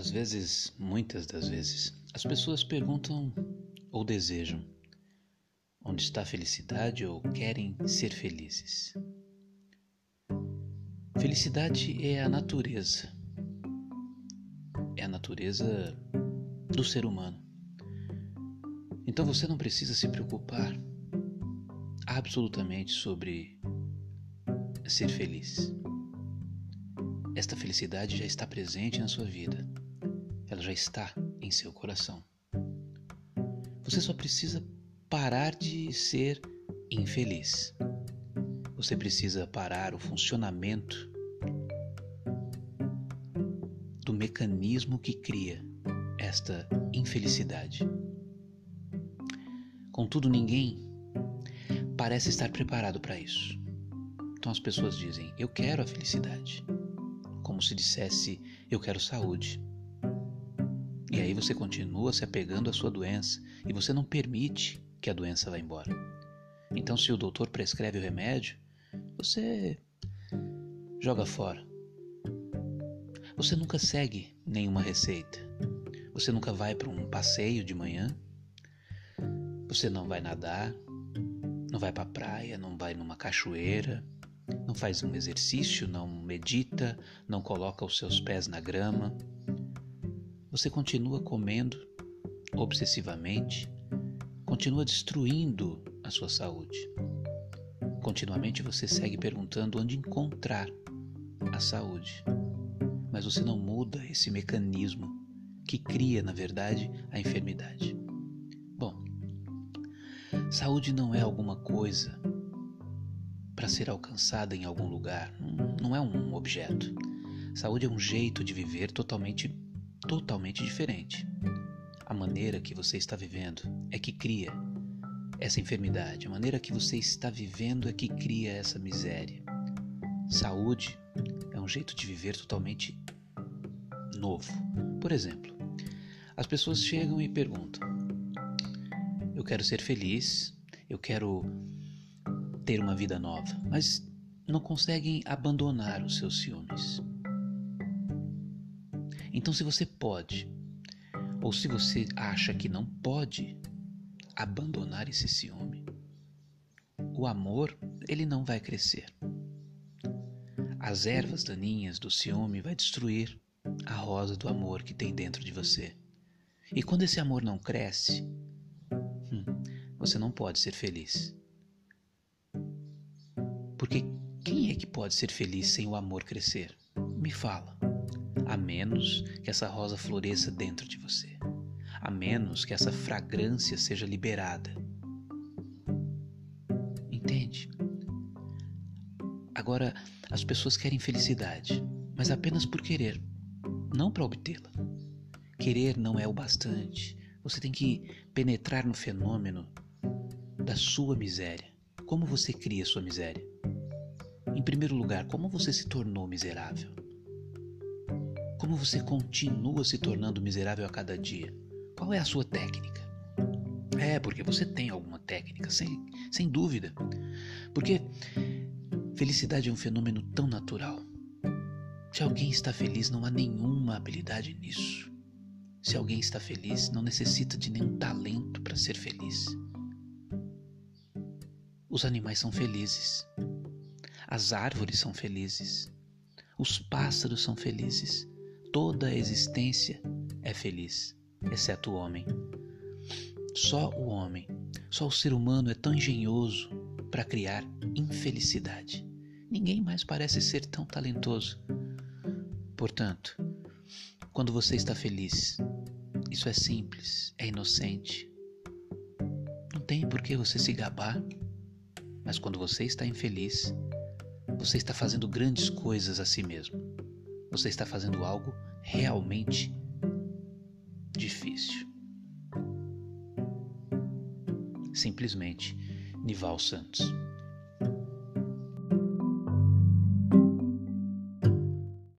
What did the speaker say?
Às vezes, muitas das vezes, as pessoas perguntam ou desejam onde está a felicidade ou querem ser felizes. Felicidade é a natureza, é a natureza do ser humano. Então você não precisa se preocupar absolutamente sobre ser feliz. Esta felicidade já está presente na sua vida. Ela já está em seu coração. Você só precisa parar de ser infeliz. Você precisa parar o funcionamento do mecanismo que cria esta infelicidade. Contudo, ninguém parece estar preparado para isso. Então as pessoas dizem: Eu quero a felicidade como se dissesse: Eu quero saúde. E aí você continua se apegando à sua doença e você não permite que a doença vá embora. Então, se o doutor prescreve o remédio, você joga fora. Você nunca segue nenhuma receita. Você nunca vai para um passeio de manhã. Você não vai nadar, não vai para a praia, não vai numa cachoeira, não faz um exercício, não medita, não coloca os seus pés na grama. Você continua comendo obsessivamente, continua destruindo a sua saúde. Continuamente você segue perguntando onde encontrar a saúde, mas você não muda esse mecanismo que cria, na verdade, a enfermidade. Bom, saúde não é alguma coisa para ser alcançada em algum lugar, não é um objeto. Saúde é um jeito de viver totalmente totalmente diferente. A maneira que você está vivendo é que cria essa enfermidade, a maneira que você está vivendo é que cria essa miséria. Saúde é um jeito de viver totalmente novo. Por exemplo, as pessoas chegam e perguntam: Eu quero ser feliz, eu quero ter uma vida nova, mas não conseguem abandonar os seus ciúmes. Então, se você pode, ou se você acha que não pode abandonar esse ciúme, o amor ele não vai crescer. As ervas daninhas do ciúme vai destruir a rosa do amor que tem dentro de você. E quando esse amor não cresce, hum, você não pode ser feliz. Porque quem é que pode ser feliz sem o amor crescer? Me fala. A menos que essa rosa floresça dentro de você. A menos que essa fragrância seja liberada. Entende? Agora, as pessoas querem felicidade, mas apenas por querer, não para obtê-la. Querer não é o bastante. Você tem que penetrar no fenômeno da sua miséria. Como você cria sua miséria? Em primeiro lugar, como você se tornou miserável? Como você continua se tornando miserável a cada dia? Qual é a sua técnica? É, porque você tem alguma técnica, sem, sem dúvida. Porque felicidade é um fenômeno tão natural. Se alguém está feliz, não há nenhuma habilidade nisso. Se alguém está feliz, não necessita de nenhum talento para ser feliz. Os animais são felizes. As árvores são felizes, os pássaros são felizes, toda a existência é feliz, exceto o homem. Só o homem, só o ser humano é tão engenhoso para criar infelicidade. Ninguém mais parece ser tão talentoso. Portanto, quando você está feliz, isso é simples, é inocente. Não tem por que você se gabar. Mas quando você está infeliz, você está fazendo grandes coisas a si mesmo. Você está fazendo algo realmente difícil. Simplesmente Nival Santos.